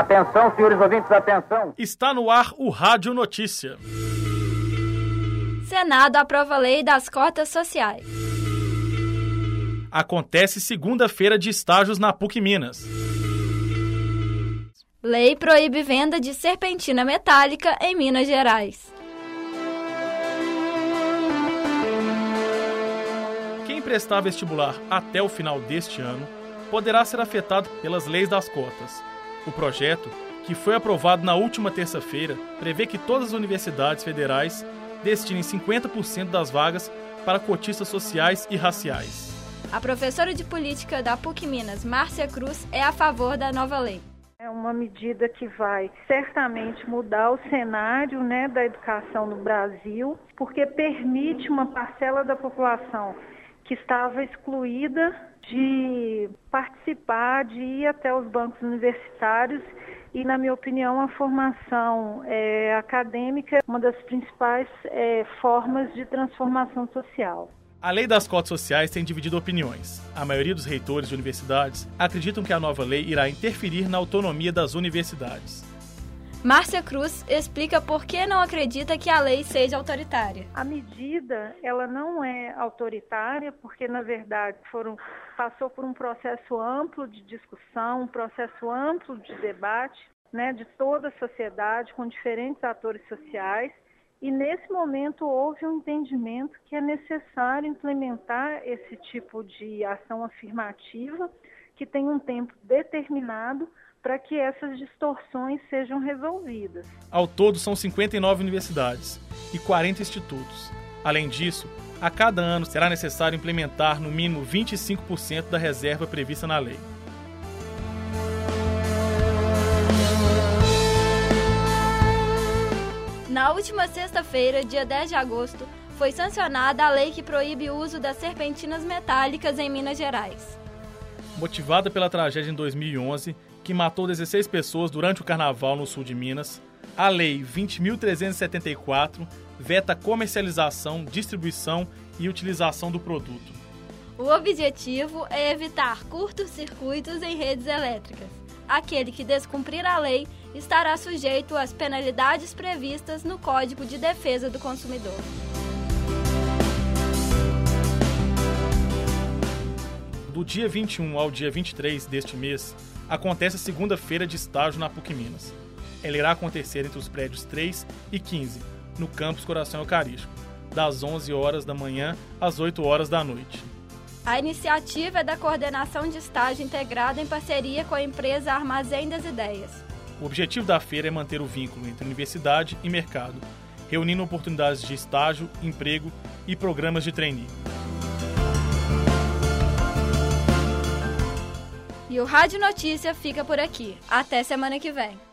Atenção, senhores ouvintes, atenção. Está no ar o Rádio Notícia. Senado aprova a lei das cotas sociais. Acontece segunda-feira de estágios na PUC Minas. Lei proíbe venda de serpentina metálica em Minas Gerais. Quem prestar vestibular até o final deste ano poderá ser afetado pelas leis das cotas. O projeto, que foi aprovado na última terça-feira, prevê que todas as universidades federais destinem 50% das vagas para cotistas sociais e raciais. A professora de política da PUC Minas, Márcia Cruz, é a favor da nova lei. É uma medida que vai certamente mudar o cenário né, da educação no Brasil, porque permite uma parcela da população que estava excluída de participar, de ir até os bancos universitários e, na minha opinião, a formação é, acadêmica é uma das principais é, formas de transformação social. A lei das cotas sociais tem dividido opiniões. A maioria dos reitores de universidades acreditam que a nova lei irá interferir na autonomia das universidades. Márcia Cruz explica por que não acredita que a lei seja autoritária. A medida, ela não é autoritária, porque na verdade foram, passou por um processo amplo de discussão, um processo amplo de debate, né, de toda a sociedade com diferentes atores sociais. E nesse momento houve um entendimento que é necessário implementar esse tipo de ação afirmativa que tem um tempo determinado para que essas distorções sejam resolvidas. Ao todo, são 59 universidades e 40 institutos. Além disso, a cada ano será necessário implementar no mínimo 25% da reserva prevista na lei. Na última sexta-feira, dia 10 de agosto, foi sancionada a lei que proíbe o uso das serpentinas metálicas em Minas Gerais. Motivada pela tragédia em 2011, que matou 16 pessoas durante o carnaval no sul de Minas, a Lei 20.374 veta comercialização, distribuição e utilização do produto. O objetivo é evitar curtos-circuitos em redes elétricas. Aquele que descumprir a lei estará sujeito às penalidades previstas no Código de Defesa do Consumidor. Do dia 21 ao dia 23 deste mês, acontece a segunda-feira de estágio na PUC Minas. Ela irá acontecer entre os prédios 3 e 15, no campus Coração Eucarístico, das 11 horas da manhã às 8 horas da noite. A iniciativa é da Coordenação de Estágio Integrada em parceria com a empresa Armazém das Ideias. O objetivo da feira é manter o vínculo entre universidade e mercado, reunindo oportunidades de estágio, emprego e programas de trainee. E o Rádio Notícia fica por aqui. Até semana que vem.